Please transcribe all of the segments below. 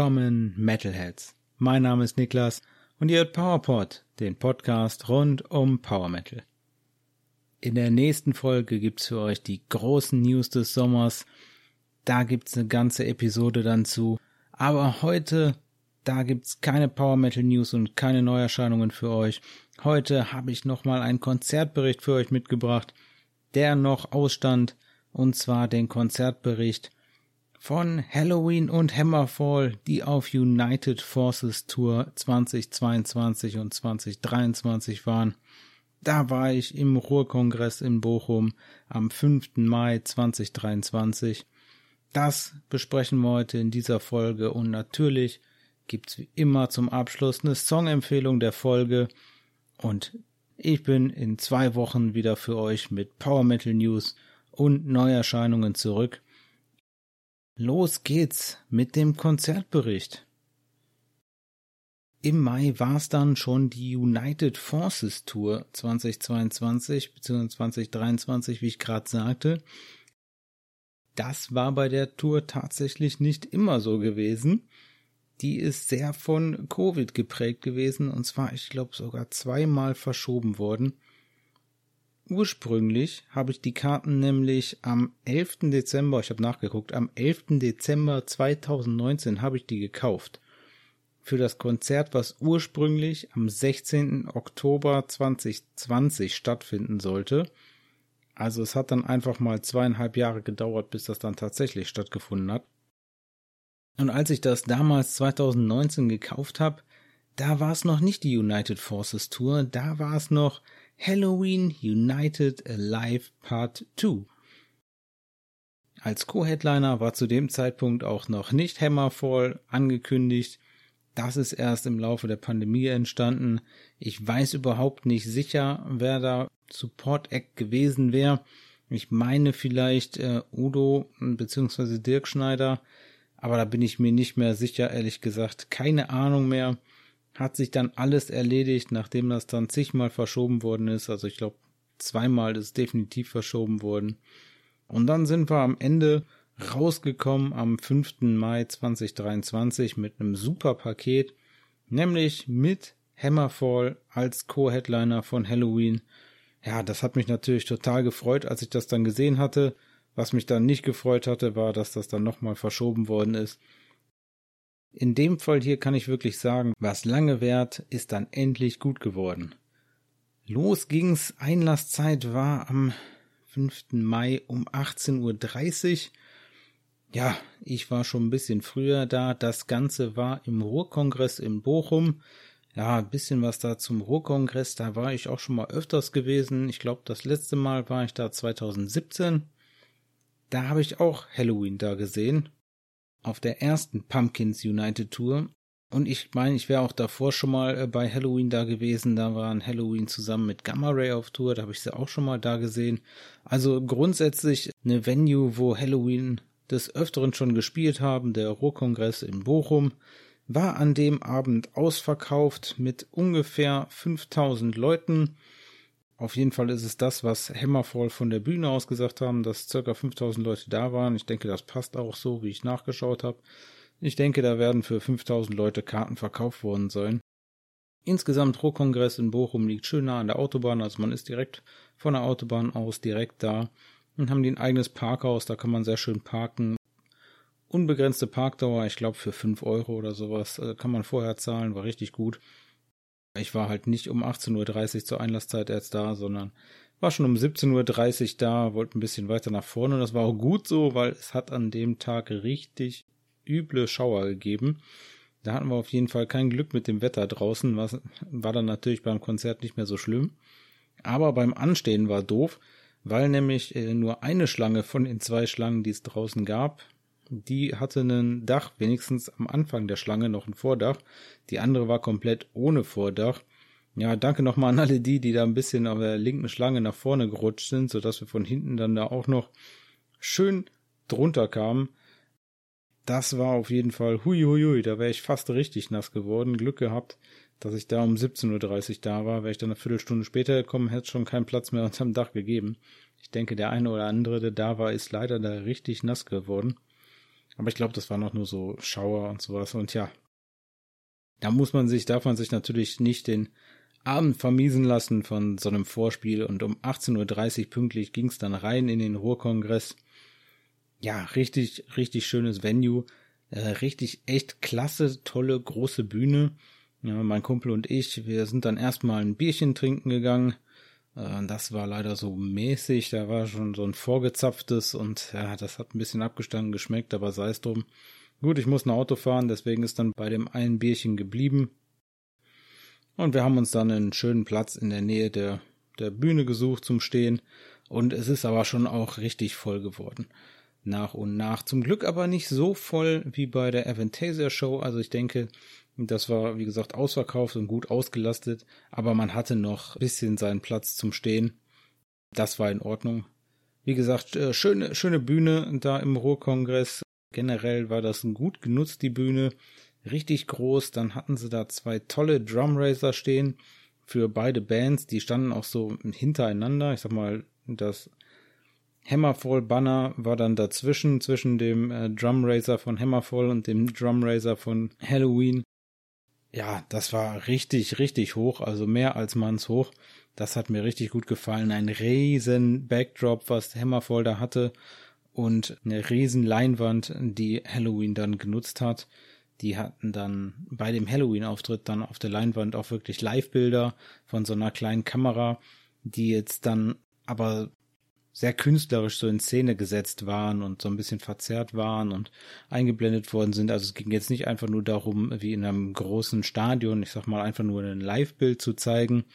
Willkommen, Metalheads. Mein Name ist Niklas und ihr hört PowerPod, den Podcast rund um Power Metal. In der nächsten Folge gibt's für euch die großen News des Sommers. Da gibt's eine ganze Episode dann zu. Aber heute, da gibt's keine Power Metal News und keine Neuerscheinungen für euch. Heute habe ich nochmal einen Konzertbericht für euch mitgebracht, der noch ausstand, und zwar den Konzertbericht von Halloween und Hammerfall, die auf United Forces Tour 2022 und 2023 waren. Da war ich im Ruhrkongress in Bochum am 5. Mai 2023. Das besprechen wir heute in dieser Folge und natürlich gibt's wie immer zum Abschluss eine Songempfehlung der Folge und ich bin in zwei Wochen wieder für euch mit Power Metal News und Neuerscheinungen zurück. Los geht's mit dem Konzertbericht. Im Mai war es dann schon die United Forces Tour 2022 bzw. 2023, wie ich gerade sagte. Das war bei der Tour tatsächlich nicht immer so gewesen. Die ist sehr von Covid geprägt gewesen und zwar, ich glaube, sogar zweimal verschoben worden. Ursprünglich habe ich die Karten nämlich am 11. Dezember, ich habe nachgeguckt, am 11. Dezember 2019 habe ich die gekauft. Für das Konzert, was ursprünglich am 16. Oktober 2020 stattfinden sollte. Also es hat dann einfach mal zweieinhalb Jahre gedauert, bis das dann tatsächlich stattgefunden hat. Und als ich das damals 2019 gekauft habe, da war es noch nicht die United Forces Tour, da war es noch Halloween United Alive Part 2. Als Co-Headliner war zu dem Zeitpunkt auch noch nicht Hammerfall angekündigt. Das ist erst im Laufe der Pandemie entstanden. Ich weiß überhaupt nicht sicher, wer da Support Act gewesen wäre. Ich meine vielleicht äh, Udo bzw. Dirk Schneider, aber da bin ich mir nicht mehr sicher, ehrlich gesagt. Keine Ahnung mehr hat sich dann alles erledigt, nachdem das dann zigmal verschoben worden ist. Also ich glaube, zweimal ist definitiv verschoben worden. Und dann sind wir am Ende rausgekommen am 5. Mai 2023 mit einem super Paket, nämlich mit Hammerfall als Co-Headliner von Halloween. Ja, das hat mich natürlich total gefreut, als ich das dann gesehen hatte. Was mich dann nicht gefreut hatte, war, dass das dann nochmal verschoben worden ist. In dem Fall hier kann ich wirklich sagen, was lange währt, ist dann endlich gut geworden. Los ging's, Einlasszeit war am 5. Mai um 18.30 Uhr. Ja, ich war schon ein bisschen früher da. Das Ganze war im Ruhrkongress in Bochum. Ja, ein bisschen was da zum Ruhrkongress. Da war ich auch schon mal öfters gewesen. Ich glaube, das letzte Mal war ich da 2017. Da habe ich auch Halloween da gesehen auf der ersten Pumpkins United Tour. Und ich meine, ich wäre auch davor schon mal äh, bei Halloween da gewesen. Da waren Halloween zusammen mit Gamma Ray auf Tour. Da habe ich sie auch schon mal da gesehen. Also grundsätzlich eine Venue, wo Halloween des Öfteren schon gespielt haben. Der Ruhrkongress in Bochum war an dem Abend ausverkauft mit ungefähr 5000 Leuten. Auf jeden Fall ist es das, was Hammerfall von der Bühne aus gesagt haben, dass circa 5000 Leute da waren. Ich denke, das passt auch so, wie ich nachgeschaut habe. Ich denke, da werden für 5000 Leute Karten verkauft worden sein. Insgesamt Ruhrkongress in Bochum liegt schön nah an der Autobahn, also man ist direkt von der Autobahn aus direkt da und haben die ein eigenes Parkhaus, da kann man sehr schön parken. Unbegrenzte Parkdauer, ich glaube für 5 Euro oder sowas, äh, kann man vorher zahlen, war richtig gut. Ich war halt nicht um 18.30 Uhr zur Einlasszeit erst da, sondern war schon um 17.30 Uhr da, wollte ein bisschen weiter nach vorne und das war auch gut so, weil es hat an dem Tag richtig üble Schauer gegeben. Da hatten wir auf jeden Fall kein Glück mit dem Wetter draußen, was war dann natürlich beim Konzert nicht mehr so schlimm. Aber beim Anstehen war doof, weil nämlich äh, nur eine Schlange von den zwei Schlangen, die es draußen gab, die hatte ein Dach, wenigstens am Anfang der Schlange noch ein Vordach. Die andere war komplett ohne Vordach. Ja, danke nochmal an alle die, die da ein bisschen auf der linken Schlange nach vorne gerutscht sind, sodass wir von hinten dann da auch noch schön drunter kamen. Das war auf jeden Fall hui hui hui, da wäre ich fast richtig nass geworden. Glück gehabt, dass ich da um 17.30 Uhr da war. Wäre ich dann eine Viertelstunde später gekommen, hätte es schon keinen Platz mehr unterm Dach gegeben. Ich denke, der eine oder andere, der da war, ist leider da richtig nass geworden. Aber ich glaube, das war noch nur so Schauer und sowas. Und ja, da muss man sich, darf man sich natürlich nicht den Abend vermiesen lassen von so einem Vorspiel. Und um 18.30 Uhr pünktlich ging es dann rein in den Ruhrkongress. Ja, richtig, richtig schönes Venue. Äh, richtig, echt klasse, tolle, große Bühne. Ja, mein Kumpel und ich, wir sind dann erstmal ein Bierchen trinken gegangen. Äh, das war leider so mäßig, da war schon so ein vorgezapftes und ja, das hat ein bisschen abgestanden geschmeckt, aber sei es drum. Gut, ich muss ein Auto fahren, deswegen ist dann bei dem einen Bierchen geblieben. Und wir haben uns dann einen schönen Platz in der Nähe der, der Bühne gesucht zum Stehen. Und es ist aber schon auch richtig voll geworden. Nach und nach. Zum Glück aber nicht so voll wie bei der Aventasia Show. Also ich denke, das war, wie gesagt, ausverkauft und gut ausgelastet, aber man hatte noch ein bisschen seinen Platz zum Stehen. Das war in Ordnung. Wie gesagt, äh, schöne, schöne Bühne da im Ruhrkongress. Generell war das gut genutzt, die Bühne. Richtig groß. Dann hatten sie da zwei tolle Drumracer stehen für beide Bands. Die standen auch so hintereinander. Ich sag mal, das Hammerfall Banner war dann dazwischen, zwischen dem äh, Drumraiser von Hammerfall und dem Drumraiser von Halloween ja, das war richtig, richtig hoch, also mehr als mannshoch. Das hat mir richtig gut gefallen. Ein riesen Backdrop, was Hammerfall da hatte und eine riesen Leinwand, die Halloween dann genutzt hat. Die hatten dann bei dem Halloween-Auftritt dann auf der Leinwand auch wirklich Live-Bilder von so einer kleinen Kamera, die jetzt dann aber sehr künstlerisch so in Szene gesetzt waren und so ein bisschen verzerrt waren und eingeblendet worden sind. Also es ging jetzt nicht einfach nur darum, wie in einem großen Stadion, ich sag mal, einfach nur ein Live-Bild zu zeigen,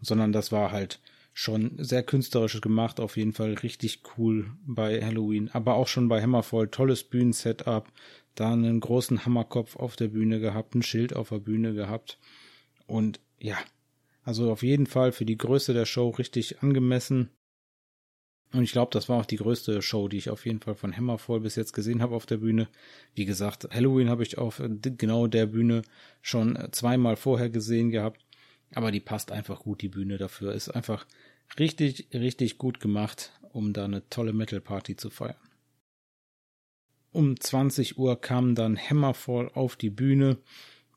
sondern das war halt schon sehr künstlerisch gemacht, auf jeden Fall richtig cool bei Halloween, aber auch schon bei Hammerfall, tolles Bühnensetup, da einen großen Hammerkopf auf der Bühne gehabt, ein Schild auf der Bühne gehabt. Und ja, also auf jeden Fall für die Größe der Show richtig angemessen und ich glaube, das war auch die größte Show, die ich auf jeden Fall von Hammerfall bis jetzt gesehen habe auf der Bühne. Wie gesagt, Halloween habe ich auf genau der Bühne schon zweimal vorher gesehen gehabt. Aber die passt einfach gut, die Bühne dafür. Ist einfach richtig, richtig gut gemacht, um da eine tolle Metal Party zu feiern. Um 20 Uhr kam dann Hammerfall auf die Bühne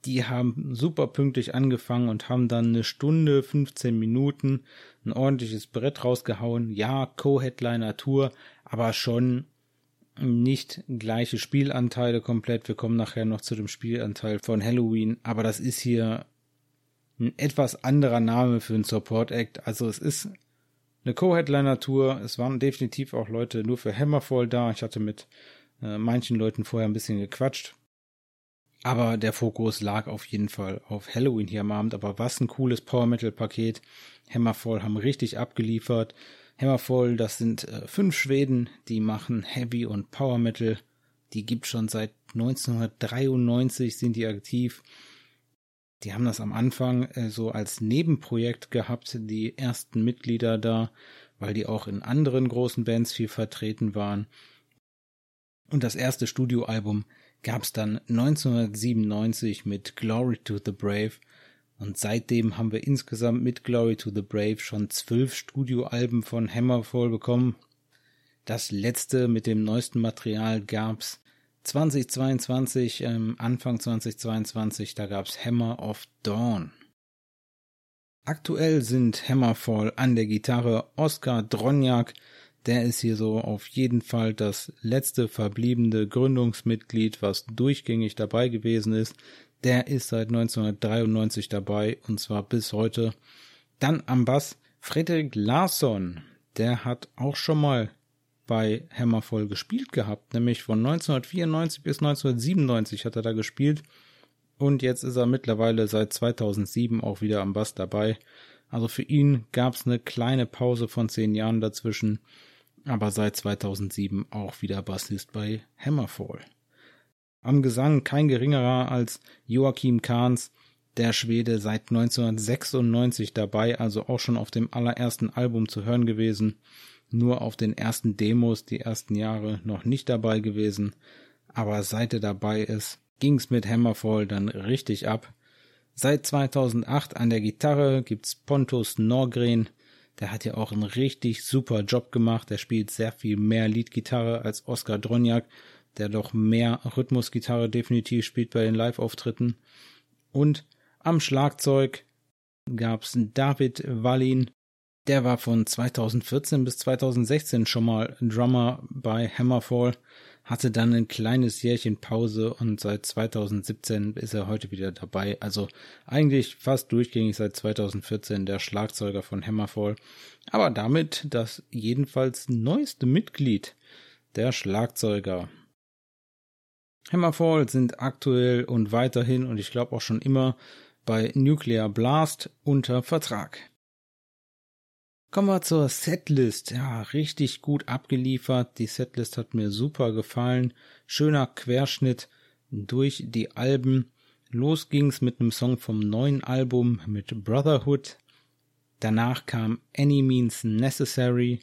die haben super pünktlich angefangen und haben dann eine Stunde, 15 Minuten ein ordentliches Brett rausgehauen. Ja, Co-Headliner Tour, aber schon nicht gleiche Spielanteile komplett. Wir kommen nachher noch zu dem Spielanteil von Halloween, aber das ist hier ein etwas anderer Name für einen Support Act. Also es ist eine Co-Headliner Tour. Es waren definitiv auch Leute nur für Hammerfall da. Ich hatte mit äh, manchen Leuten vorher ein bisschen gequatscht. Aber der Fokus lag auf jeden Fall auf Halloween hier am Abend. Aber was ein cooles Power Metal Paket. Hammerfall haben richtig abgeliefert. Hammerfall, das sind äh, fünf Schweden, die machen Heavy und Power Metal. Die gibt schon seit 1993 sind die aktiv. Die haben das am Anfang äh, so als Nebenprojekt gehabt, die ersten Mitglieder da, weil die auch in anderen großen Bands viel vertreten waren. Und das erste Studioalbum gab es dann 1997 mit Glory to the Brave und seitdem haben wir insgesamt mit Glory to the Brave schon zwölf Studioalben von Hammerfall bekommen. Das letzte mit dem neuesten Material gab's 2022, ähm, Anfang 2022, da gab's Hammer of Dawn. Aktuell sind Hammerfall an der Gitarre Oskar Dronjak, der ist hier so auf jeden Fall das letzte verbliebene Gründungsmitglied, was durchgängig dabei gewesen ist. Der ist seit 1993 dabei und zwar bis heute. Dann am Bass Frederik Larsson. Der hat auch schon mal bei Hammerfall gespielt gehabt, nämlich von 1994 bis 1997 hat er da gespielt. Und jetzt ist er mittlerweile seit 2007 auch wieder am Bass dabei. Also für ihn gab es eine kleine Pause von zehn Jahren dazwischen aber seit 2007 auch wieder Bassist bei Hammerfall. Am Gesang kein geringerer als Joachim Kahns, der Schwede seit 1996 dabei, also auch schon auf dem allerersten Album zu hören gewesen, nur auf den ersten Demos die ersten Jahre noch nicht dabei gewesen, aber seit er dabei ist, ging's mit Hammerfall dann richtig ab. Seit 2008 an der Gitarre gibt's Pontus Norgren, der hat ja auch einen richtig super Job gemacht. Der spielt sehr viel mehr Leadgitarre als Oskar Dronjak. der doch mehr Rhythmusgitarre definitiv spielt bei den Live-Auftritten. Und am Schlagzeug gab's David Wallin. Der war von 2014 bis 2016 schon mal Drummer bei Hammerfall, hatte dann ein kleines Jährchen Pause und seit 2017 ist er heute wieder dabei. Also eigentlich fast durchgängig seit 2014 der Schlagzeuger von Hammerfall. Aber damit das jedenfalls neueste Mitglied der Schlagzeuger. Hammerfall sind aktuell und weiterhin und ich glaube auch schon immer bei Nuclear Blast unter Vertrag. Kommen wir zur Setlist. Ja, richtig gut abgeliefert. Die Setlist hat mir super gefallen. Schöner Querschnitt durch die Alben. Los ging's mit einem Song vom neuen Album mit Brotherhood. Danach kam Any Means Necessary.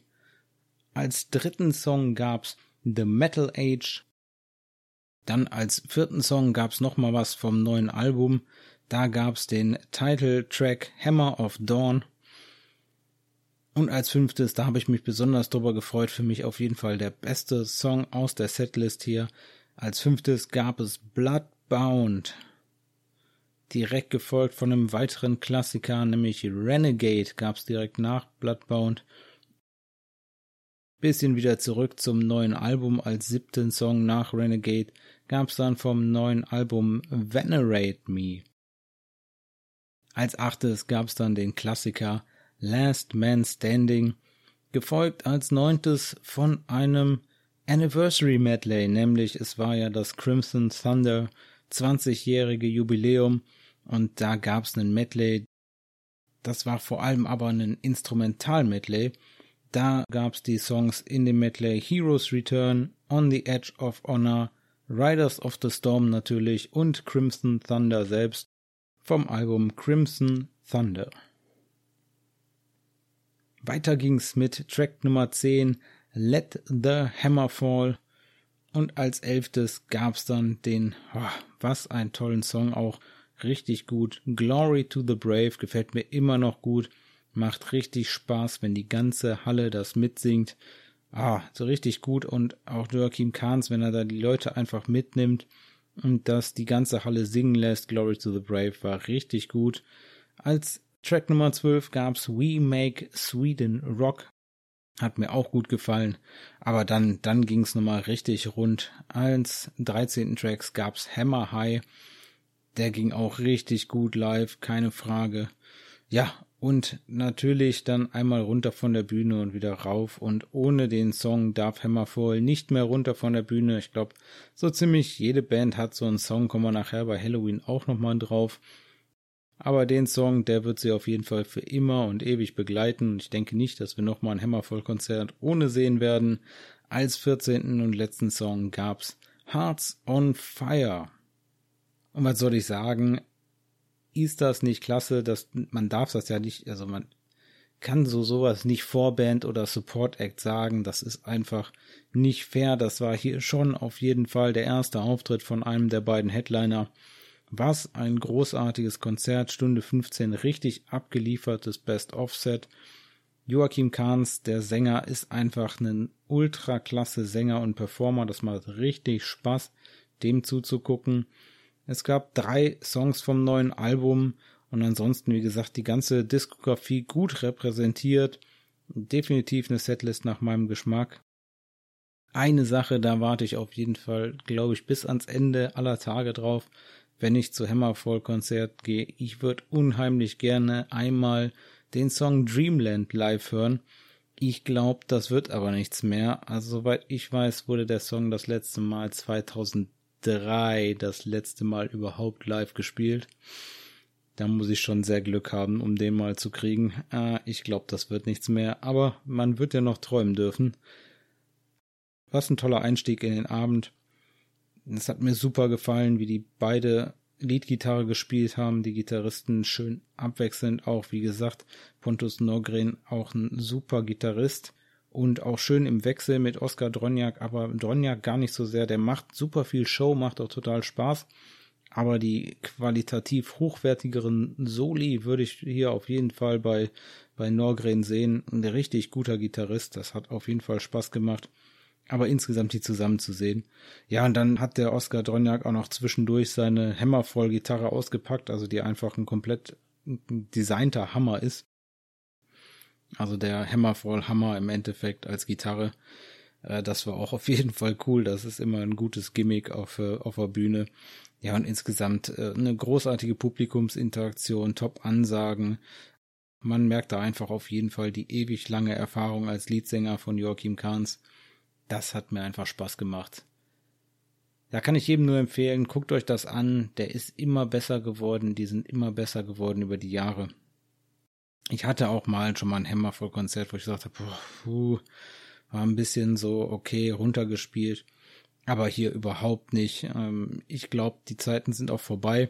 Als dritten Song gab's The Metal Age. Dann als vierten Song gab's noch mal was vom neuen Album. Da gab's den Title Track Hammer of Dawn. Und als fünftes, da habe ich mich besonders drüber gefreut, für mich auf jeden Fall der beste Song aus der Setlist hier. Als fünftes gab es Bloodbound. Direkt gefolgt von einem weiteren Klassiker, nämlich Renegade gab's direkt nach Bloodbound. Bisschen wieder zurück zum neuen Album als siebten Song nach Renegade gab's dann vom neuen Album Venerate Me. Als achtes gab's dann den Klassiker Last Man Standing, gefolgt als neuntes von einem Anniversary Medley, nämlich es war ja das Crimson Thunder 20-jährige Jubiläum und da gab's einen Medley. Das war vor allem aber ein Instrumental-Medley. Da gab's die Songs in dem Medley Heroes Return, On the Edge of Honor, Riders of the Storm natürlich und Crimson Thunder selbst vom Album Crimson Thunder. Weiter ging's mit Track Nummer 10 Let the Hammer Fall und als elftes gab's dann den, oh, was ein tollen Song auch, richtig gut. Glory to the Brave gefällt mir immer noch gut, macht richtig Spaß, wenn die ganze Halle das mitsingt. Ah, so richtig gut und auch Joachim Kahns, wenn er da die Leute einfach mitnimmt und das die ganze Halle singen lässt. Glory to the Brave war richtig gut. Als Track Nummer 12 gab's We Make Sweden Rock. Hat mir auch gut gefallen. Aber dann, dann ging's nochmal richtig rund. Als 13. Tracks gab's Hammer High. Der ging auch richtig gut live, keine Frage. Ja, und natürlich dann einmal runter von der Bühne und wieder rauf. Und ohne den Song darf Hammerfall nicht mehr runter von der Bühne. Ich glaube, so ziemlich jede Band hat so einen Song, kommen wir nachher bei Halloween auch nochmal drauf. Aber den Song, der wird sie auf jeden Fall für immer und ewig begleiten. Und ich denke nicht, dass wir nochmal ein Hammerfall-Konzert ohne sehen werden. Als 14. und letzten Song gab's Hearts on Fire. Und was soll ich sagen? ist das nicht klasse, dass man darf das ja nicht, also man kann so sowas nicht Vorband oder Support Act sagen, das ist einfach nicht fair. Das war hier schon auf jeden Fall der erste Auftritt von einem der beiden Headliner. Was ein großartiges Konzert, Stunde 15, richtig abgeliefertes Best-of-Set. Joachim Kahns, der Sänger, ist einfach ein ultra klasse Sänger und Performer. Das macht richtig Spaß, dem zuzugucken. Es gab drei Songs vom neuen Album und ansonsten, wie gesagt, die ganze Diskografie gut repräsentiert. Definitiv eine Setlist nach meinem Geschmack. Eine Sache, da warte ich auf jeden Fall, glaube ich, bis ans Ende aller Tage drauf, wenn ich zu Hammerfall Konzert gehe. Ich würde unheimlich gerne einmal den Song Dreamland live hören. Ich glaube, das wird aber nichts mehr. Also soweit ich weiß, wurde der Song das letzte Mal 2000 3 das letzte Mal überhaupt live gespielt. Da muss ich schon sehr Glück haben, um den mal zu kriegen. Äh, ich glaube, das wird nichts mehr, aber man wird ja noch träumen dürfen. Was ein toller Einstieg in den Abend. Es hat mir super gefallen, wie die beide Leadgitarre gespielt haben, die Gitarristen schön abwechselnd auch, wie gesagt, Pontus Norgren auch ein super Gitarrist und auch schön im Wechsel mit Oskar Dronjak, aber Dronjak gar nicht so sehr. Der macht super viel Show, macht auch total Spaß. Aber die qualitativ hochwertigeren Soli würde ich hier auf jeden Fall bei, bei Norgren sehen. Ein richtig guter Gitarrist. Das hat auf jeden Fall Spaß gemacht. Aber insgesamt die zusammen zu sehen. Ja, und dann hat der Oscar Droniak auch noch zwischendurch seine Hammervoll-Gitarre ausgepackt, also die einfach ein komplett designter Hammer ist. Also der Hammervoll Hammer im Endeffekt als Gitarre. Äh, das war auch auf jeden Fall cool. Das ist immer ein gutes Gimmick auf, äh, auf der Bühne. Ja, und insgesamt äh, eine großartige Publikumsinteraktion, Top-Ansagen. Man merkt da einfach auf jeden Fall die ewig lange Erfahrung als Leadsänger von Joachim Kahns. Das hat mir einfach Spaß gemacht. Da kann ich jedem nur empfehlen, guckt euch das an. Der ist immer besser geworden. Die sind immer besser geworden über die Jahre. Ich hatte auch mal schon mal ein Hammerfall-Konzert, wo ich gesagt habe, puh, war ein bisschen so okay runtergespielt. Aber hier überhaupt nicht. Ähm, ich glaube, die Zeiten sind auch vorbei.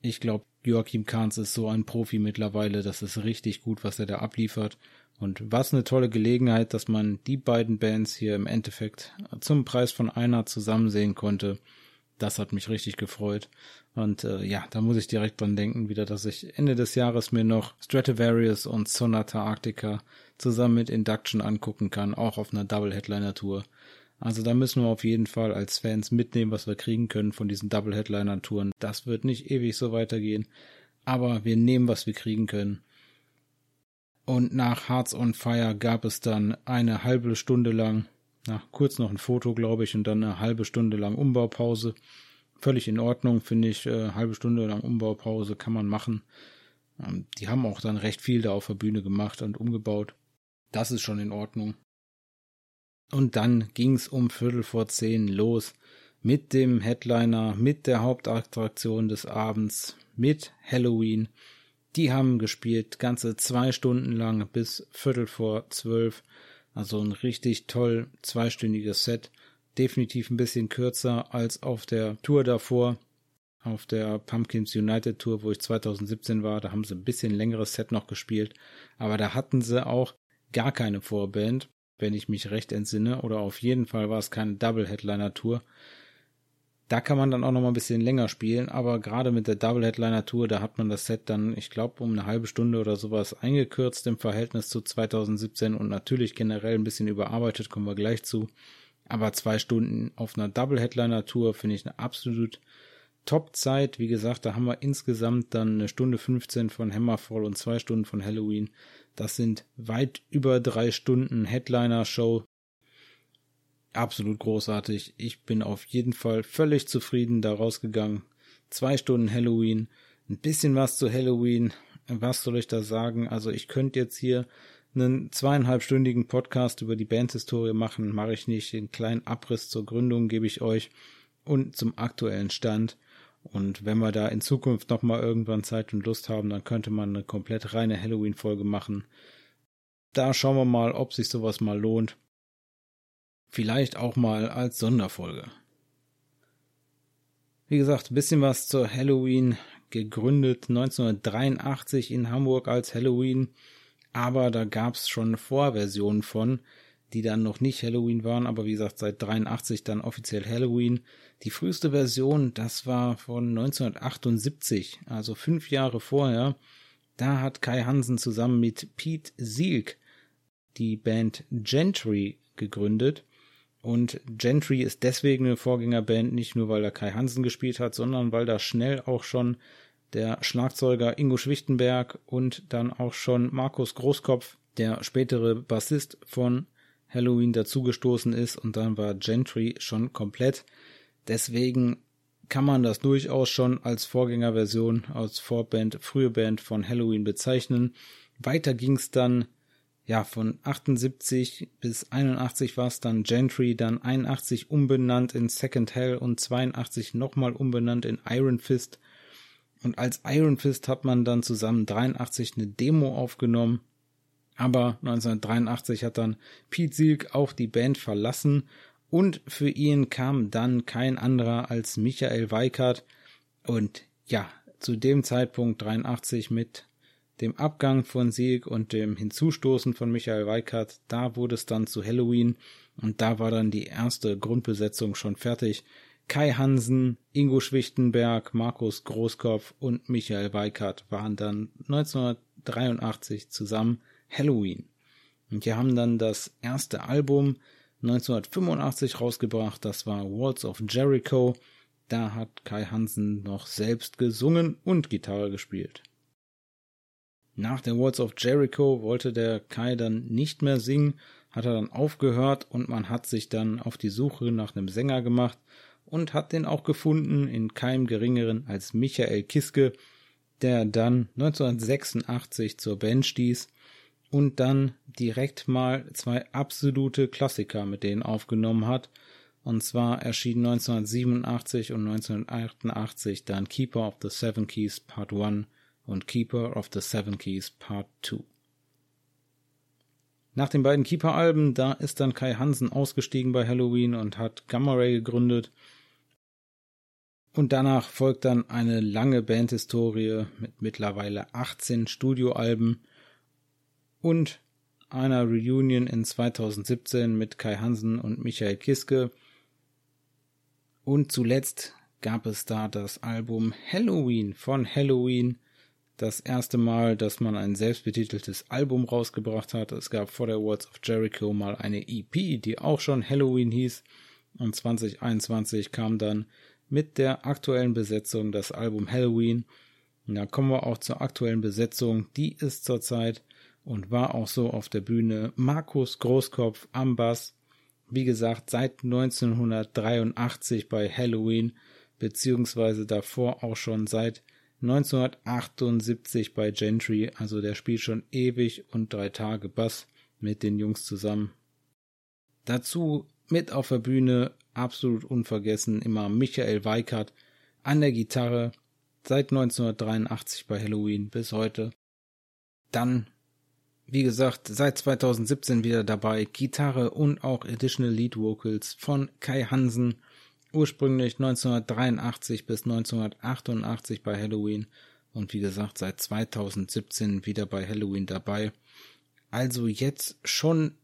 Ich glaube, Joachim Kahns ist so ein Profi mittlerweile. Das ist richtig gut, was er da abliefert. Und was eine tolle Gelegenheit, dass man die beiden Bands hier im Endeffekt zum Preis von einer zusammen sehen konnte. Das hat mich richtig gefreut. Und äh, ja, da muss ich direkt dran denken, wieder, dass ich Ende des Jahres mir noch Stratovarius und Sonata Arctica zusammen mit Induction angucken kann, auch auf einer Double Headliner Tour. Also da müssen wir auf jeden Fall als Fans mitnehmen, was wir kriegen können von diesen Double Headliner Touren. Das wird nicht ewig so weitergehen, aber wir nehmen, was wir kriegen können. Und nach Hearts on Fire gab es dann eine halbe Stunde lang, na, kurz noch ein Foto, glaube ich, und dann eine halbe Stunde lang Umbaupause. Völlig in Ordnung, finde ich. Äh, halbe Stunde lang Umbaupause kann man machen. Ähm, die haben auch dann recht viel da auf der Bühne gemacht und umgebaut. Das ist schon in Ordnung. Und dann ging's um Viertel vor zehn los mit dem Headliner, mit der Hauptattraktion des Abends, mit Halloween. Die haben gespielt ganze zwei Stunden lang bis Viertel vor zwölf. Also ein richtig toll zweistündiges Set. Definitiv ein bisschen kürzer als auf der Tour davor. Auf der Pumpkins United Tour, wo ich 2017 war, da haben sie ein bisschen längeres Set noch gespielt. Aber da hatten sie auch gar keine Vorband wenn ich mich recht entsinne, oder auf jeden Fall war es keine Double Headliner Tour. Da kann man dann auch noch mal ein bisschen länger spielen, aber gerade mit der Double Headliner Tour, da hat man das Set dann, ich glaube, um eine halbe Stunde oder sowas eingekürzt im Verhältnis zu 2017 und natürlich generell ein bisschen überarbeitet, kommen wir gleich zu. Aber zwei Stunden auf einer Double Headliner Tour finde ich eine absolut Top-Zeit. Wie gesagt, da haben wir insgesamt dann eine Stunde 15 von Hammerfall und zwei Stunden von Halloween. Das sind weit über drei Stunden Headliner-Show. Absolut großartig. Ich bin auf jeden Fall völlig zufrieden da rausgegangen. Zwei Stunden Halloween. Ein bisschen was zu Halloween. Was soll ich da sagen? Also ich könnte jetzt hier einen zweieinhalbstündigen Podcast über die Bandhistorie machen. Mache ich nicht. Den kleinen Abriss zur Gründung gebe ich euch und zum aktuellen Stand. Und wenn wir da in Zukunft nochmal irgendwann Zeit und Lust haben, dann könnte man eine komplett reine Halloween-Folge machen. Da schauen wir mal, ob sich sowas mal lohnt. Vielleicht auch mal als Sonderfolge. Wie gesagt, bisschen was zur Halloween. Gegründet 1983 in Hamburg als Halloween. Aber da gab's schon Vorversionen von die dann noch nicht Halloween waren, aber wie gesagt, seit 83 dann offiziell Halloween. Die früheste Version, das war von 1978, also fünf Jahre vorher. Da hat Kai Hansen zusammen mit Pete Sielk die Band Gentry gegründet. Und Gentry ist deswegen eine Vorgängerband, nicht nur weil da Kai Hansen gespielt hat, sondern weil da schnell auch schon der Schlagzeuger Ingo Schwichtenberg und dann auch schon Markus Großkopf, der spätere Bassist von Halloween dazugestoßen ist und dann war Gentry schon komplett. Deswegen kann man das durchaus schon als Vorgängerversion, als Vorband, frühe Band von Halloween bezeichnen. Weiter ging's dann, ja, von 78 bis 81 war es dann Gentry, dann 81 umbenannt in Second Hell und 82 nochmal umbenannt in Iron Fist. Und als Iron Fist hat man dann zusammen 83 eine Demo aufgenommen aber 1983 hat dann Pete Sieg auch die Band verlassen und für ihn kam dann kein anderer als Michael Weikert. Und ja, zu dem Zeitpunkt 83 mit dem Abgang von Sieg und dem Hinzustoßen von Michael Weikert, da wurde es dann zu Halloween und da war dann die erste Grundbesetzung schon fertig. Kai Hansen, Ingo Schwichtenberg, Markus Großkopf und Michael Weikert waren dann 1983 zusammen Halloween. Und die haben dann das erste Album 1985 rausgebracht. Das war Walls of Jericho. Da hat Kai Hansen noch selbst gesungen und Gitarre gespielt. Nach der Walls of Jericho wollte der Kai dann nicht mehr singen, hat er dann aufgehört und man hat sich dann auf die Suche nach einem Sänger gemacht und hat den auch gefunden in keinem geringeren als Michael Kiske, der dann 1986 zur Band stieß und dann direkt mal zwei absolute Klassiker mit denen aufgenommen hat. Und zwar erschien 1987 und 1988 dann Keeper of the Seven Keys Part 1 und Keeper of the Seven Keys Part 2. Nach den beiden Keeper-Alben, da ist dann Kai Hansen ausgestiegen bei Halloween und hat Gamma Ray gegründet. Und danach folgt dann eine lange Bandhistorie mit mittlerweile 18 Studioalben und einer Reunion in 2017 mit Kai Hansen und Michael Kiske. Und zuletzt gab es da das Album Halloween von Halloween das erste Mal, dass man ein selbstbetiteltes Album rausgebracht hat. Es gab vor der Words of Jericho mal eine EP, die auch schon Halloween hieß. Und 2021 kam dann mit der aktuellen Besetzung das Album Halloween. Und da kommen wir auch zur aktuellen Besetzung. Die ist zurzeit und war auch so auf der Bühne Markus Großkopf am Bass. Wie gesagt, seit 1983 bei Halloween, beziehungsweise davor auch schon seit 1978 bei Gentry, also der spielt schon ewig und drei Tage Bass mit den Jungs zusammen. Dazu mit auf der Bühne, absolut unvergessen, immer Michael Weikert an der Gitarre, seit 1983 bei Halloween bis heute. Dann, wie gesagt, seit 2017 wieder dabei, Gitarre und auch Additional Lead Vocals von Kai Hansen ursprünglich 1983 bis 1988 bei Halloween und wie gesagt seit 2017 wieder bei Halloween dabei. Also jetzt schon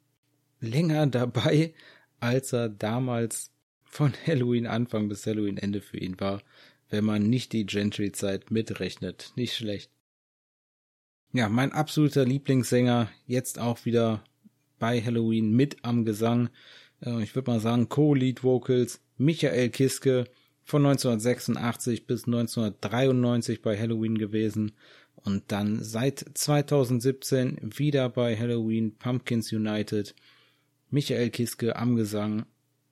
länger dabei, als er damals von Halloween Anfang bis Halloween Ende für ihn war, wenn man nicht die Gentry-Zeit mitrechnet. Nicht schlecht. Ja, mein absoluter Lieblingssänger, jetzt auch wieder bei Halloween mit am Gesang. Äh, ich würde mal sagen, Co-Lead Vocals Michael Kiske von 1986 bis 1993 bei Halloween gewesen und dann seit 2017 wieder bei Halloween Pumpkins United. Michael Kiske am Gesang.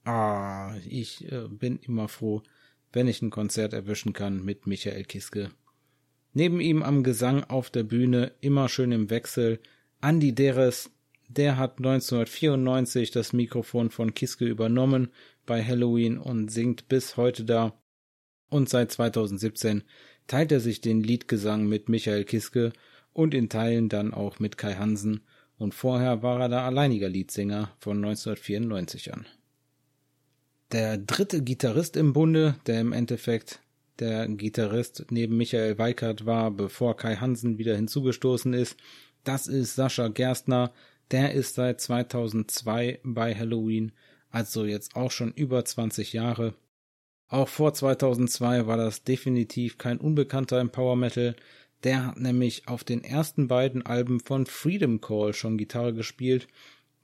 Ah, ich äh, bin immer froh, wenn ich ein Konzert erwischen kann mit Michael Kiske. Neben ihm am Gesang auf der Bühne immer schön im Wechsel Andy Deres, der hat 1994 das Mikrofon von Kiske übernommen bei Halloween und singt bis heute da. Und seit 2017 teilt er sich den Liedgesang mit Michael Kiske und in Teilen dann auch mit Kai Hansen und vorher war er da alleiniger Liedsänger von 1994 an. Der dritte Gitarrist im Bunde, der im Endeffekt der Gitarrist neben Michael Weikert war, bevor Kai Hansen wieder hinzugestoßen ist, das ist Sascha Gerstner, der ist seit 2002 bei Halloween, also jetzt auch schon über 20 Jahre. Auch vor 2002 war das definitiv kein Unbekannter im Power Metal. Der hat nämlich auf den ersten beiden Alben von Freedom Call schon Gitarre gespielt,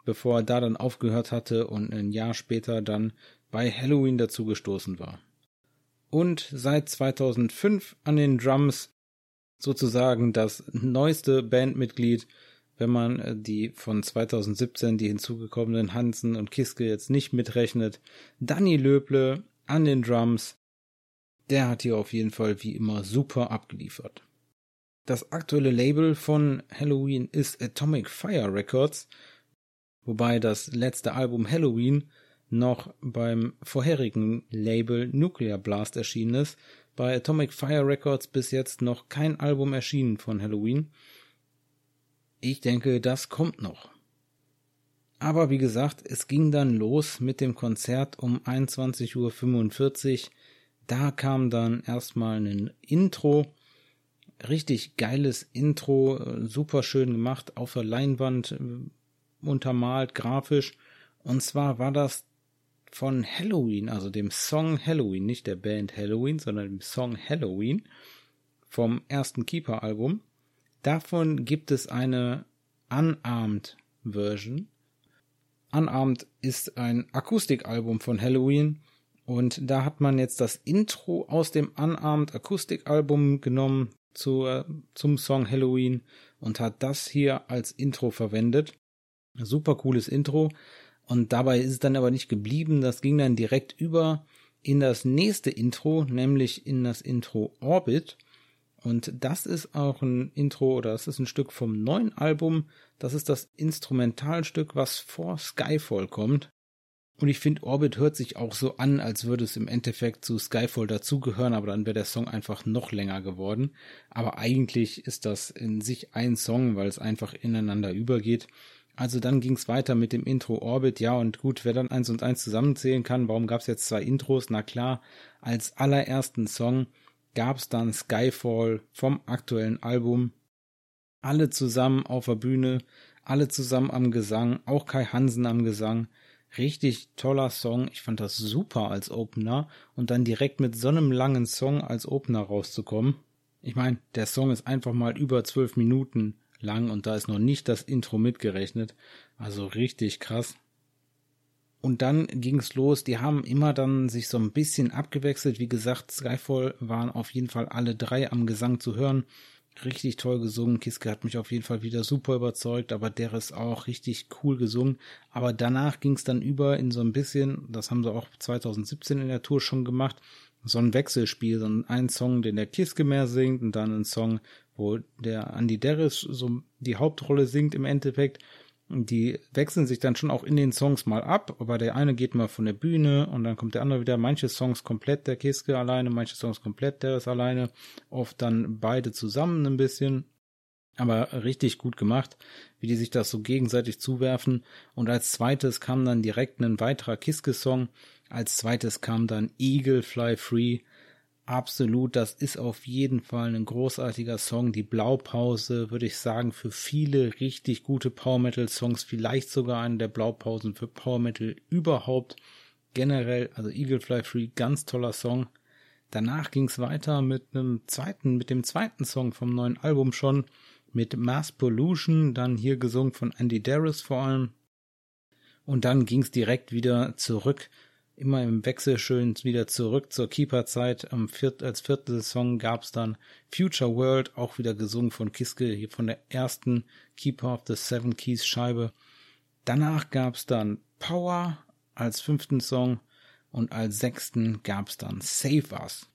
bevor er da dann aufgehört hatte und ein Jahr später dann bei Halloween dazugestoßen war. Und seit 2005 an den Drums sozusagen das neueste Bandmitglied wenn man äh, die von 2017 die hinzugekommenen Hansen und Kiske jetzt nicht mitrechnet. Danny Löble an den Drums. Der hat hier auf jeden Fall wie immer super abgeliefert. Das aktuelle Label von Halloween ist Atomic Fire Records, wobei das letzte Album Halloween noch beim vorherigen Label Nuclear Blast erschienen ist. Bei Atomic Fire Records bis jetzt noch kein Album erschienen von Halloween. Ich denke, das kommt noch. Aber wie gesagt, es ging dann los mit dem Konzert um 21.45 Uhr. Da kam dann erstmal ein Intro. Richtig geiles Intro, super schön gemacht, auf der Leinwand äh, untermalt, grafisch. Und zwar war das von Halloween, also dem Song Halloween, nicht der Band Halloween, sondern dem Song Halloween vom ersten Keeper-Album. Davon gibt es eine Unarmed Version. Unarmed ist ein Akustikalbum von Halloween und da hat man jetzt das Intro aus dem Unarmed Akustikalbum genommen zur, zum Song Halloween und hat das hier als Intro verwendet. Super cooles Intro. Und dabei ist es dann aber nicht geblieben. Das ging dann direkt über in das nächste Intro, nämlich in das Intro Orbit. Und das ist auch ein Intro oder das ist ein Stück vom neuen Album. Das ist das Instrumentalstück, was vor Skyfall kommt. Und ich finde, Orbit hört sich auch so an, als würde es im Endeffekt zu Skyfall dazugehören, aber dann wäre der Song einfach noch länger geworden. Aber eigentlich ist das in sich ein Song, weil es einfach ineinander übergeht. Also dann ging es weiter mit dem Intro Orbit, ja und gut, wer dann eins und eins zusammenzählen kann, warum gab es jetzt zwei Intros? Na klar, als allerersten Song gab es dann Skyfall vom aktuellen Album. Alle zusammen auf der Bühne, alle zusammen am Gesang, auch Kai Hansen am Gesang. Richtig toller Song. Ich fand das super als Opener und dann direkt mit so einem langen Song als Opener rauszukommen. Ich meine, der Song ist einfach mal über zwölf Minuten lang und da ist noch nicht das Intro mitgerechnet. Also richtig krass. Und dann ging's los. Die haben immer dann sich so ein bisschen abgewechselt. Wie gesagt, Skyfall waren auf jeden Fall alle drei am Gesang zu hören. Richtig toll gesungen. Kiske hat mich auf jeden Fall wieder super überzeugt, aber der ist auch richtig cool gesungen. Aber danach ging's dann über in so ein bisschen, das haben sie auch 2017 in der Tour schon gemacht, so ein Wechselspiel, so ein Song, den der Kiske mehr singt und dann ein Song, wo der Andy Darris so die Hauptrolle singt im Endeffekt. Die wechseln sich dann schon auch in den Songs mal ab, aber der eine geht mal von der Bühne und dann kommt der andere wieder. Manche Songs komplett der Kiske alleine, manche Songs komplett der ist alleine, oft dann beide zusammen ein bisschen. Aber richtig gut gemacht, wie die sich das so gegenseitig zuwerfen. Und als zweites kam dann direkt ein weiterer Kiske-Song. Als zweites kam dann Eagle Fly Free Absolut, das ist auf jeden Fall ein großartiger Song. Die Blaupause, würde ich sagen, für viele richtig gute Power Metal Songs, vielleicht sogar eine der Blaupausen für Power Metal überhaupt. Generell, also Eagle Fly Free, ganz toller Song. Danach ging es weiter mit einem zweiten, mit dem zweiten Song vom neuen Album schon, mit Mass Pollution, dann hier gesungen von Andy Darris vor allem. Und dann ging es direkt wieder zurück immer im Wechsel schön wieder zurück zur Keeper-Zeit. Viert, als vierte Song gab's dann Future World, auch wieder gesungen von Kiske, hier von der ersten Keeper of the Seven Keys Scheibe. Danach gab's dann Power als fünften Song und als sechsten gab's dann Save Us.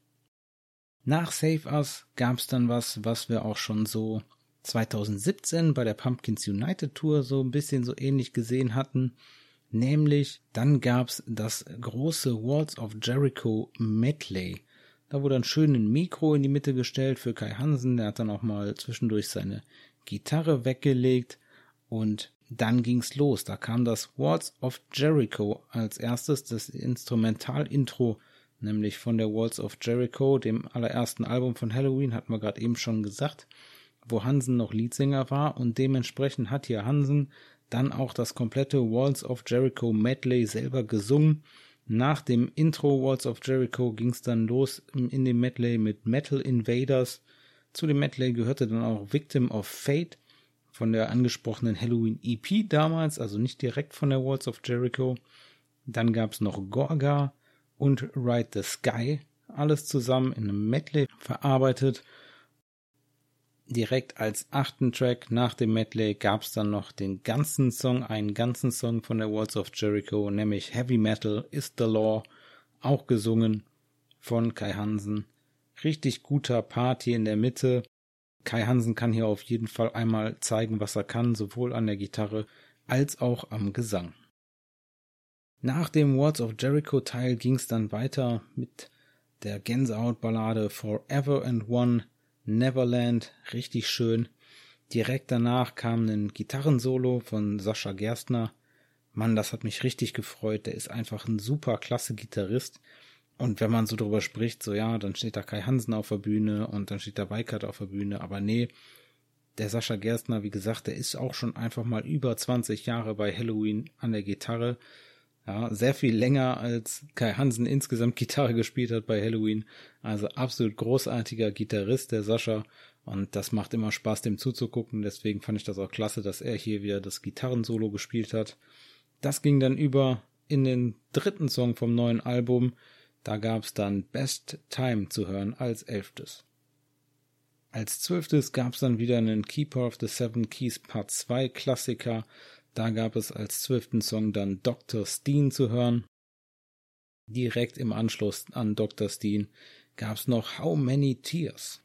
Nach Save Us gab's dann was, was wir auch schon so 2017 bei der Pumpkins United Tour so ein bisschen so ähnlich gesehen hatten. Nämlich, dann gab's das große Walls of Jericho Medley. Da wurde ein Mikro in die Mitte gestellt für Kai Hansen. Der hat dann auch mal zwischendurch seine Gitarre weggelegt. Und dann ging's los. Da kam das Walls of Jericho als erstes, das Instrumental-Intro, nämlich von der Walls of Jericho, dem allerersten Album von Halloween, hatten wir gerade eben schon gesagt, wo Hansen noch Leadsänger war und dementsprechend hat hier Hansen dann auch das komplette Walls of Jericho Medley selber gesungen. Nach dem Intro Walls of Jericho ging es dann los in dem Medley mit Metal Invaders. Zu dem Medley gehörte dann auch Victim of Fate von der angesprochenen Halloween EP damals, also nicht direkt von der Walls of Jericho. Dann gab es noch Gorga und Ride the Sky, alles zusammen in einem Medley verarbeitet direkt als achten Track nach dem Medley gab es dann noch den ganzen Song, einen ganzen Song von der Walls of Jericho, nämlich Heavy Metal is the Law, auch gesungen von Kai Hansen. Richtig guter Party in der Mitte. Kai Hansen kann hier auf jeden Fall einmal zeigen, was er kann, sowohl an der Gitarre als auch am Gesang. Nach dem Words of Jericho Teil ging es dann weiter mit der Gänsehautballade Forever and One Neverland, richtig schön. Direkt danach kam ein Gitarrensolo von Sascha Gerstner. Mann, das hat mich richtig gefreut. Der ist einfach ein super klasse Gitarrist. Und wenn man so drüber spricht, so ja, dann steht da Kai Hansen auf der Bühne und dann steht da Weikert auf der Bühne. Aber nee, der Sascha Gerstner, wie gesagt, der ist auch schon einfach mal über 20 Jahre bei Halloween an der Gitarre. Ja, sehr viel länger als Kai Hansen insgesamt Gitarre gespielt hat bei Halloween. Also absolut großartiger Gitarrist, der Sascha. Und das macht immer Spaß, dem zuzugucken. Deswegen fand ich das auch klasse, dass er hier wieder das Gitarrensolo gespielt hat. Das ging dann über in den dritten Song vom neuen Album. Da gab es dann Best Time zu hören als elftes. Als zwölftes gab es dann wieder einen Keeper of the Seven Keys Part 2 Klassiker. Da gab es als zwölften Song dann Dr. Steen zu hören. Direkt im Anschluss an Dr. Steen gab es noch How Many Tears.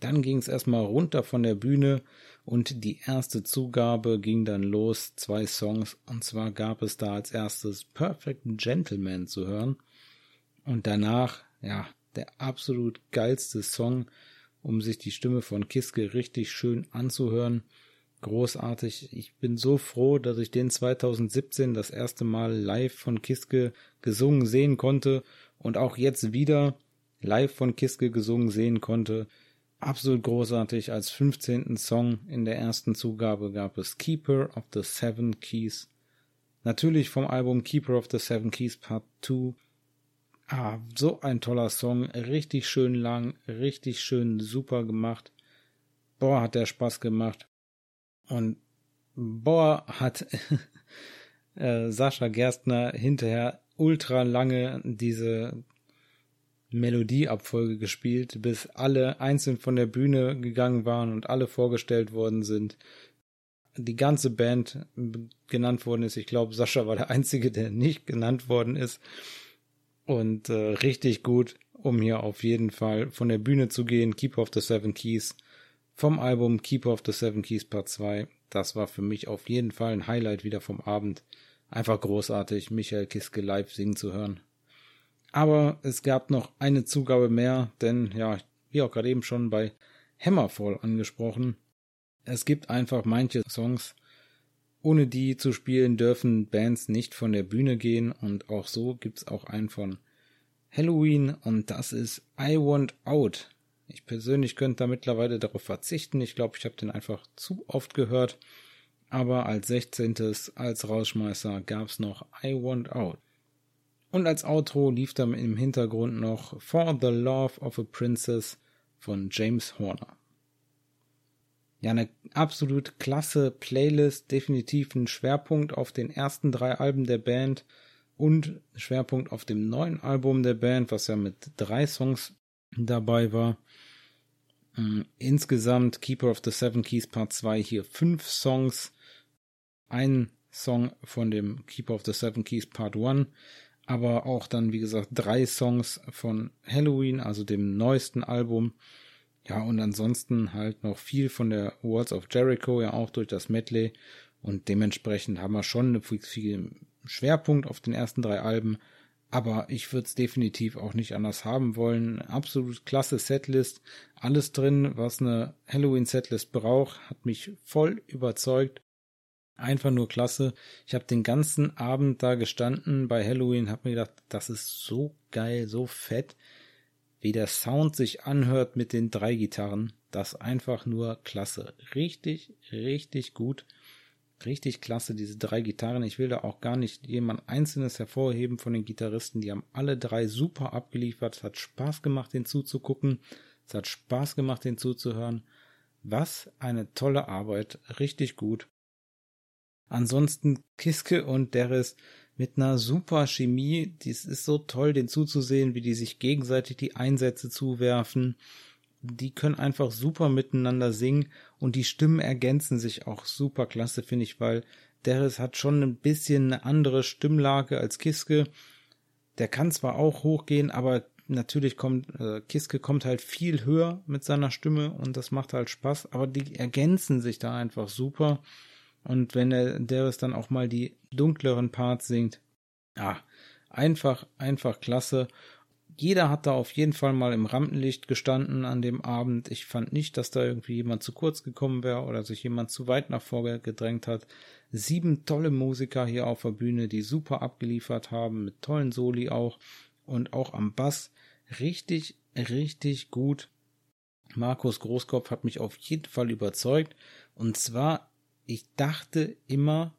Dann ging es erstmal runter von der Bühne und die erste Zugabe ging dann los, zwei Songs, und zwar gab es da als erstes Perfect Gentleman zu hören und danach, ja, der absolut geilste Song, um sich die Stimme von Kiske richtig schön anzuhören. Großartig. Ich bin so froh, dass ich den 2017 das erste Mal live von Kiske gesungen sehen konnte und auch jetzt wieder live von Kiske gesungen sehen konnte. Absolut großartig. Als 15. Song in der ersten Zugabe gab es Keeper of the Seven Keys. Natürlich vom Album Keeper of the Seven Keys Part 2. Ah, so ein toller Song. Richtig schön lang, richtig schön super gemacht. Boah, hat der Spaß gemacht. Und boah, hat äh, Sascha Gerstner hinterher ultra lange diese Melodieabfolge gespielt, bis alle einzeln von der Bühne gegangen waren und alle vorgestellt worden sind. Die ganze Band genannt worden ist. Ich glaube, Sascha war der Einzige, der nicht genannt worden ist. Und äh, richtig gut, um hier auf jeden Fall von der Bühne zu gehen. Keep of the Seven Keys vom Album Keep of the Seven Keys Part 2. Das war für mich auf jeden Fall ein Highlight wieder vom Abend. Einfach großartig, Michael Kiske live singen zu hören. Aber es gab noch eine Zugabe mehr, denn ja, wie auch gerade eben schon bei Hammerfall angesprochen, es gibt einfach manche Songs, ohne die zu spielen dürfen Bands nicht von der Bühne gehen und auch so gibt's auch einen von Halloween und das ist I Want Out. Ich persönlich könnte da mittlerweile darauf verzichten. Ich glaube, ich habe den einfach zu oft gehört. Aber als 16. als Rausschmeißer gab's noch I Want Out. Und als Outro lief dann im Hintergrund noch For the Love of a Princess von James Horner. Ja, eine absolut klasse Playlist, definitiv ein Schwerpunkt auf den ersten drei Alben der Band und Schwerpunkt auf dem neuen Album der Band, was ja mit drei Songs dabei war. Mm, insgesamt Keeper of the Seven Keys Part 2 hier fünf Songs, ein Song von dem Keeper of the Seven Keys Part 1 aber auch dann, wie gesagt, drei Songs von Halloween, also dem neuesten Album. Ja, und ansonsten halt noch viel von der Walls of Jericho, ja auch durch das Medley. Und dementsprechend haben wir schon einen Schwerpunkt auf den ersten drei Alben. Aber ich würde es definitiv auch nicht anders haben wollen. Absolut klasse Setlist. Alles drin, was eine Halloween-Setlist braucht. Hat mich voll überzeugt. Einfach nur klasse. Ich habe den ganzen Abend da gestanden bei Halloween, habe mir gedacht, das ist so geil, so fett, wie der Sound sich anhört mit den drei Gitarren. Das einfach nur klasse. Richtig, richtig gut. Richtig klasse, diese drei Gitarren. Ich will da auch gar nicht jemand Einzelnes hervorheben von den Gitarristen. Die haben alle drei super abgeliefert. Es hat Spaß gemacht, den zuzugucken. Es hat Spaß gemacht, den zuzuhören. Was eine tolle Arbeit. Richtig gut. Ansonsten Kiske und Derris mit einer super Chemie. Dies ist so toll, den zuzusehen, wie die sich gegenseitig die Einsätze zuwerfen. Die können einfach super miteinander singen und die Stimmen ergänzen sich auch super klasse, finde ich, weil Derris hat schon ein bisschen eine andere Stimmlage als Kiske. Der kann zwar auch hochgehen, aber natürlich kommt äh, Kiske kommt halt viel höher mit seiner Stimme und das macht halt Spaß, aber die ergänzen sich da einfach super und wenn er Darius dann auch mal die dunkleren Parts singt, ja, einfach, einfach klasse. Jeder hat da auf jeden Fall mal im Rampenlicht gestanden an dem Abend. Ich fand nicht, dass da irgendwie jemand zu kurz gekommen wäre oder sich jemand zu weit nach vorne gedrängt hat. Sieben tolle Musiker hier auf der Bühne, die super abgeliefert haben, mit tollen Soli auch und auch am Bass. Richtig, richtig gut. Markus Großkopf hat mich auf jeden Fall überzeugt. Und zwar ich dachte immer,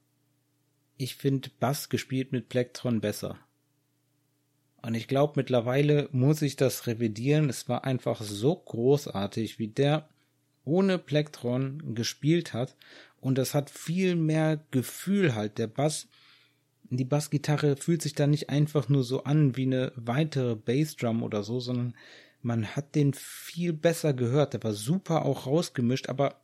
ich finde Bass gespielt mit Plektron besser. Und ich glaube, mittlerweile muss ich das revidieren. Es war einfach so großartig, wie der ohne Plektron gespielt hat und das hat viel mehr Gefühl halt. Der Bass, die Bassgitarre fühlt sich da nicht einfach nur so an wie eine weitere Bassdrum oder so, sondern man hat den viel besser gehört. Der war super auch rausgemischt, aber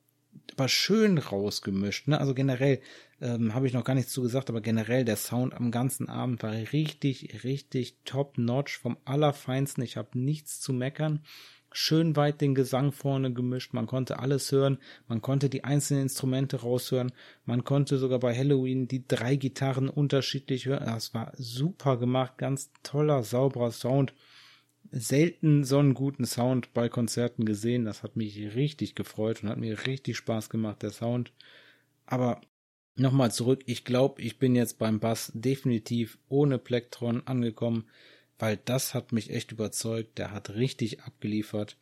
war schön rausgemischt. Ne? Also generell ähm, habe ich noch gar nichts zu gesagt, aber generell der Sound am ganzen Abend war richtig, richtig top-notch vom Allerfeinsten. Ich habe nichts zu meckern. Schön weit den Gesang vorne gemischt, man konnte alles hören, man konnte die einzelnen Instrumente raushören, man konnte sogar bei Halloween die drei Gitarren unterschiedlich hören. Das war super gemacht, ganz toller, sauberer Sound selten so einen guten Sound bei Konzerten gesehen. Das hat mich richtig gefreut und hat mir richtig Spaß gemacht, der Sound. Aber nochmal zurück, ich glaube, ich bin jetzt beim Bass definitiv ohne Plektron angekommen, weil das hat mich echt überzeugt. Der hat richtig abgeliefert.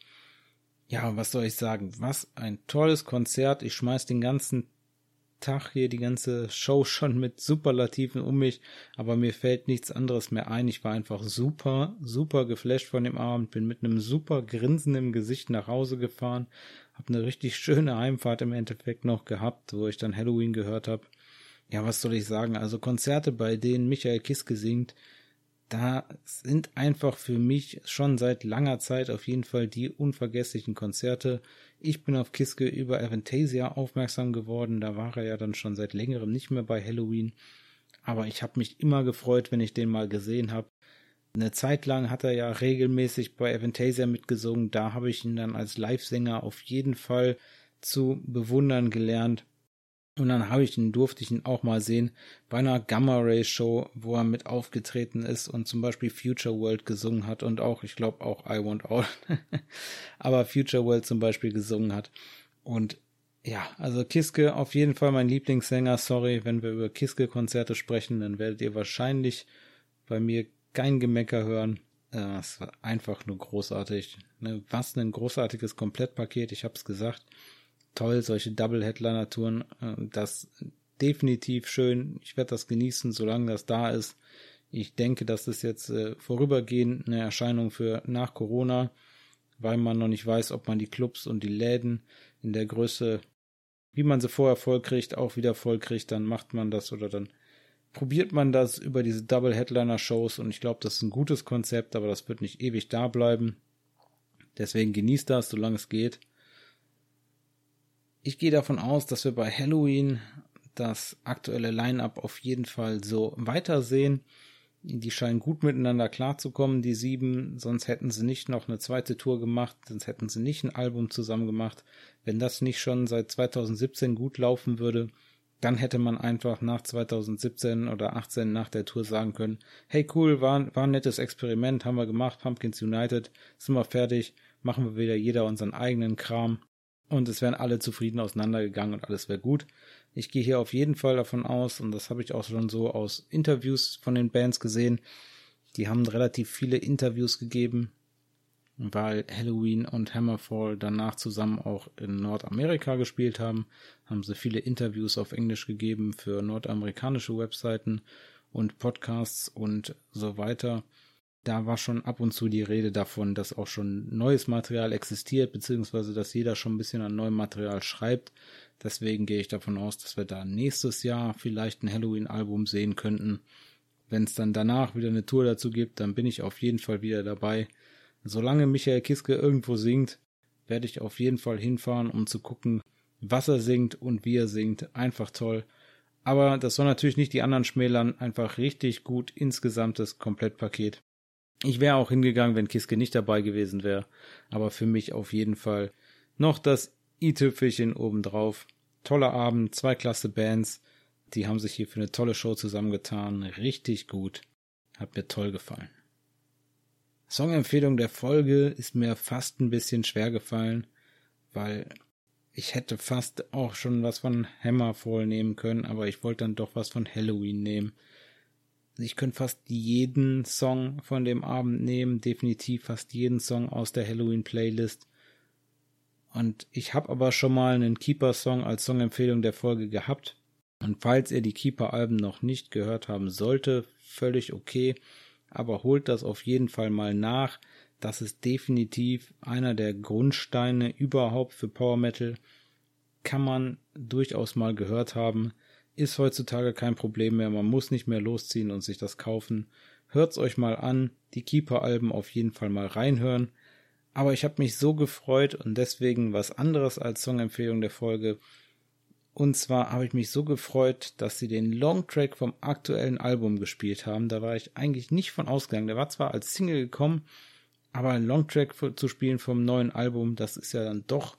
Ja, was soll ich sagen? Was ein tolles Konzert. Ich schmeiß den ganzen Tag hier die ganze Show schon mit Superlativen um mich, aber mir fällt nichts anderes mehr ein. Ich war einfach super, super geflasht von dem Abend, bin mit einem super Grinsen Gesicht nach Hause gefahren, habe eine richtig schöne Heimfahrt im Endeffekt noch gehabt, wo ich dann Halloween gehört habe. Ja, was soll ich sagen? Also Konzerte, bei denen Michael Kiske singt, da sind einfach für mich schon seit langer Zeit auf jeden Fall die unvergesslichen Konzerte. Ich bin auf Kiske über Aventasia aufmerksam geworden, da war er ja dann schon seit längerem nicht mehr bei Halloween. Aber ich habe mich immer gefreut, wenn ich den mal gesehen habe. Eine Zeit lang hat er ja regelmäßig bei Aventasia mitgesungen, da habe ich ihn dann als Live-Sänger auf jeden Fall zu bewundern gelernt. Und dann habe ich ihn, durfte ich ihn auch mal sehen bei einer Gamma Ray Show, wo er mit aufgetreten ist und zum Beispiel Future World gesungen hat und auch, ich glaube auch I Want All, aber Future World zum Beispiel gesungen hat. Und ja, also Kiske auf jeden Fall mein Lieblingssänger. Sorry, wenn wir über Kiske-Konzerte sprechen, dann werdet ihr wahrscheinlich bei mir kein Gemecker hören. Äh, es war einfach nur großartig. Ne, was ein großartiges Komplettpaket, ich hab's gesagt toll, solche Double-Headliner-Touren. Äh, das definitiv schön. Ich werde das genießen, solange das da ist. Ich denke, das ist jetzt äh, vorübergehend eine Erscheinung für nach Corona, weil man noch nicht weiß, ob man die Clubs und die Läden in der Größe, wie man sie vorher voll kriegt, auch wieder voll kriegt. Dann macht man das oder dann probiert man das über diese Double Headliner Shows und ich glaube, das ist ein gutes Konzept, aber das wird nicht ewig da bleiben. Deswegen genießt das, solange es geht. Ich gehe davon aus, dass wir bei Halloween das aktuelle Line-up auf jeden Fall so weitersehen. Die scheinen gut miteinander klarzukommen, die sieben, sonst hätten sie nicht noch eine zweite Tour gemacht, sonst hätten sie nicht ein Album zusammen gemacht. Wenn das nicht schon seit 2017 gut laufen würde, dann hätte man einfach nach 2017 oder 18 nach der Tour sagen können, hey cool, war, war ein nettes Experiment, haben wir gemacht, Pumpkins United, sind wir fertig, machen wir wieder jeder unseren eigenen Kram und es wären alle zufrieden auseinandergegangen und alles wäre gut. Ich gehe hier auf jeden Fall davon aus, und das habe ich auch schon so aus Interviews von den Bands gesehen, die haben relativ viele Interviews gegeben, weil Halloween und Hammerfall danach zusammen auch in Nordamerika gespielt haben, haben sie viele Interviews auf Englisch gegeben für nordamerikanische Webseiten und Podcasts und so weiter da war schon ab und zu die Rede davon, dass auch schon neues Material existiert, beziehungsweise dass jeder schon ein bisschen an neuem Material schreibt. Deswegen gehe ich davon aus, dass wir da nächstes Jahr vielleicht ein Halloween-Album sehen könnten. Wenn es dann danach wieder eine Tour dazu gibt, dann bin ich auf jeden Fall wieder dabei. Solange Michael Kiske irgendwo singt, werde ich auf jeden Fall hinfahren, um zu gucken, was er singt und wie er singt. Einfach toll. Aber das soll natürlich nicht die anderen schmälern. Einfach richtig gut insgesamtes Komplettpaket. Ich wäre auch hingegangen, wenn Kiske nicht dabei gewesen wäre. Aber für mich auf jeden Fall noch das i-Tüpfelchen obendrauf. Toller Abend, zwei klasse Bands. Die haben sich hier für eine tolle Show zusammengetan. Richtig gut. Hat mir toll gefallen. Songempfehlung der Folge ist mir fast ein bisschen schwer gefallen, weil ich hätte fast auch schon was von Hammerfall nehmen können, aber ich wollte dann doch was von Halloween nehmen. Ich könnte fast jeden Song von dem Abend nehmen, definitiv fast jeden Song aus der Halloween-Playlist. Und ich habe aber schon mal einen Keeper-Song als Songempfehlung der Folge gehabt. Und falls ihr die Keeper-Alben noch nicht gehört haben sollte, völlig okay. Aber holt das auf jeden Fall mal nach. Das ist definitiv einer der Grundsteine überhaupt für Power Metal. kann man durchaus mal gehört haben. Ist heutzutage kein Problem mehr. Man muss nicht mehr losziehen und sich das kaufen. Hört's euch mal an. Die Keeper-Alben auf jeden Fall mal reinhören. Aber ich habe mich so gefreut und deswegen was anderes als Songempfehlung der Folge. Und zwar habe ich mich so gefreut, dass sie den Longtrack vom aktuellen Album gespielt haben. Da war ich eigentlich nicht von ausgegangen. Der war zwar als Single gekommen, aber ein Longtrack zu spielen vom neuen Album, das ist ja dann doch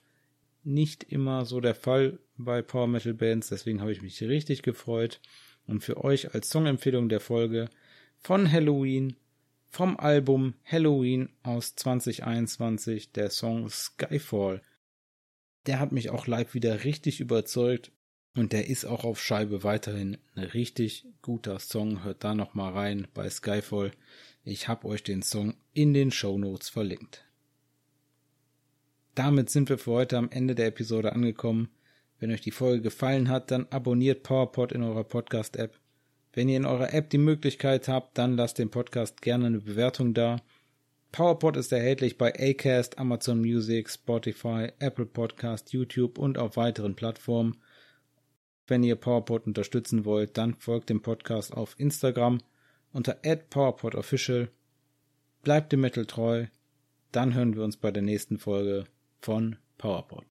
nicht immer so der Fall bei Power Metal Bands. Deswegen habe ich mich richtig gefreut. Und für euch als Songempfehlung der Folge von Halloween vom Album Halloween aus 2021 der Song Skyfall. Der hat mich auch live wieder richtig überzeugt und der ist auch auf Scheibe weiterhin ein richtig guter Song. Hört da noch mal rein bei Skyfall. Ich habe euch den Song in den Show Notes verlinkt. Damit sind wir für heute am Ende der Episode angekommen. Wenn euch die Folge gefallen hat, dann abonniert PowerPod in eurer Podcast-App. Wenn ihr in eurer App die Möglichkeit habt, dann lasst dem Podcast gerne eine Bewertung da. PowerPod ist erhältlich bei Acast, Amazon Music, Spotify, Apple Podcast, YouTube und auf weiteren Plattformen. Wenn ihr PowerPod unterstützen wollt, dann folgt dem Podcast auf Instagram unter @powerpodofficial. Bleibt dem Metal treu. Dann hören wir uns bei der nächsten Folge von PowerPod.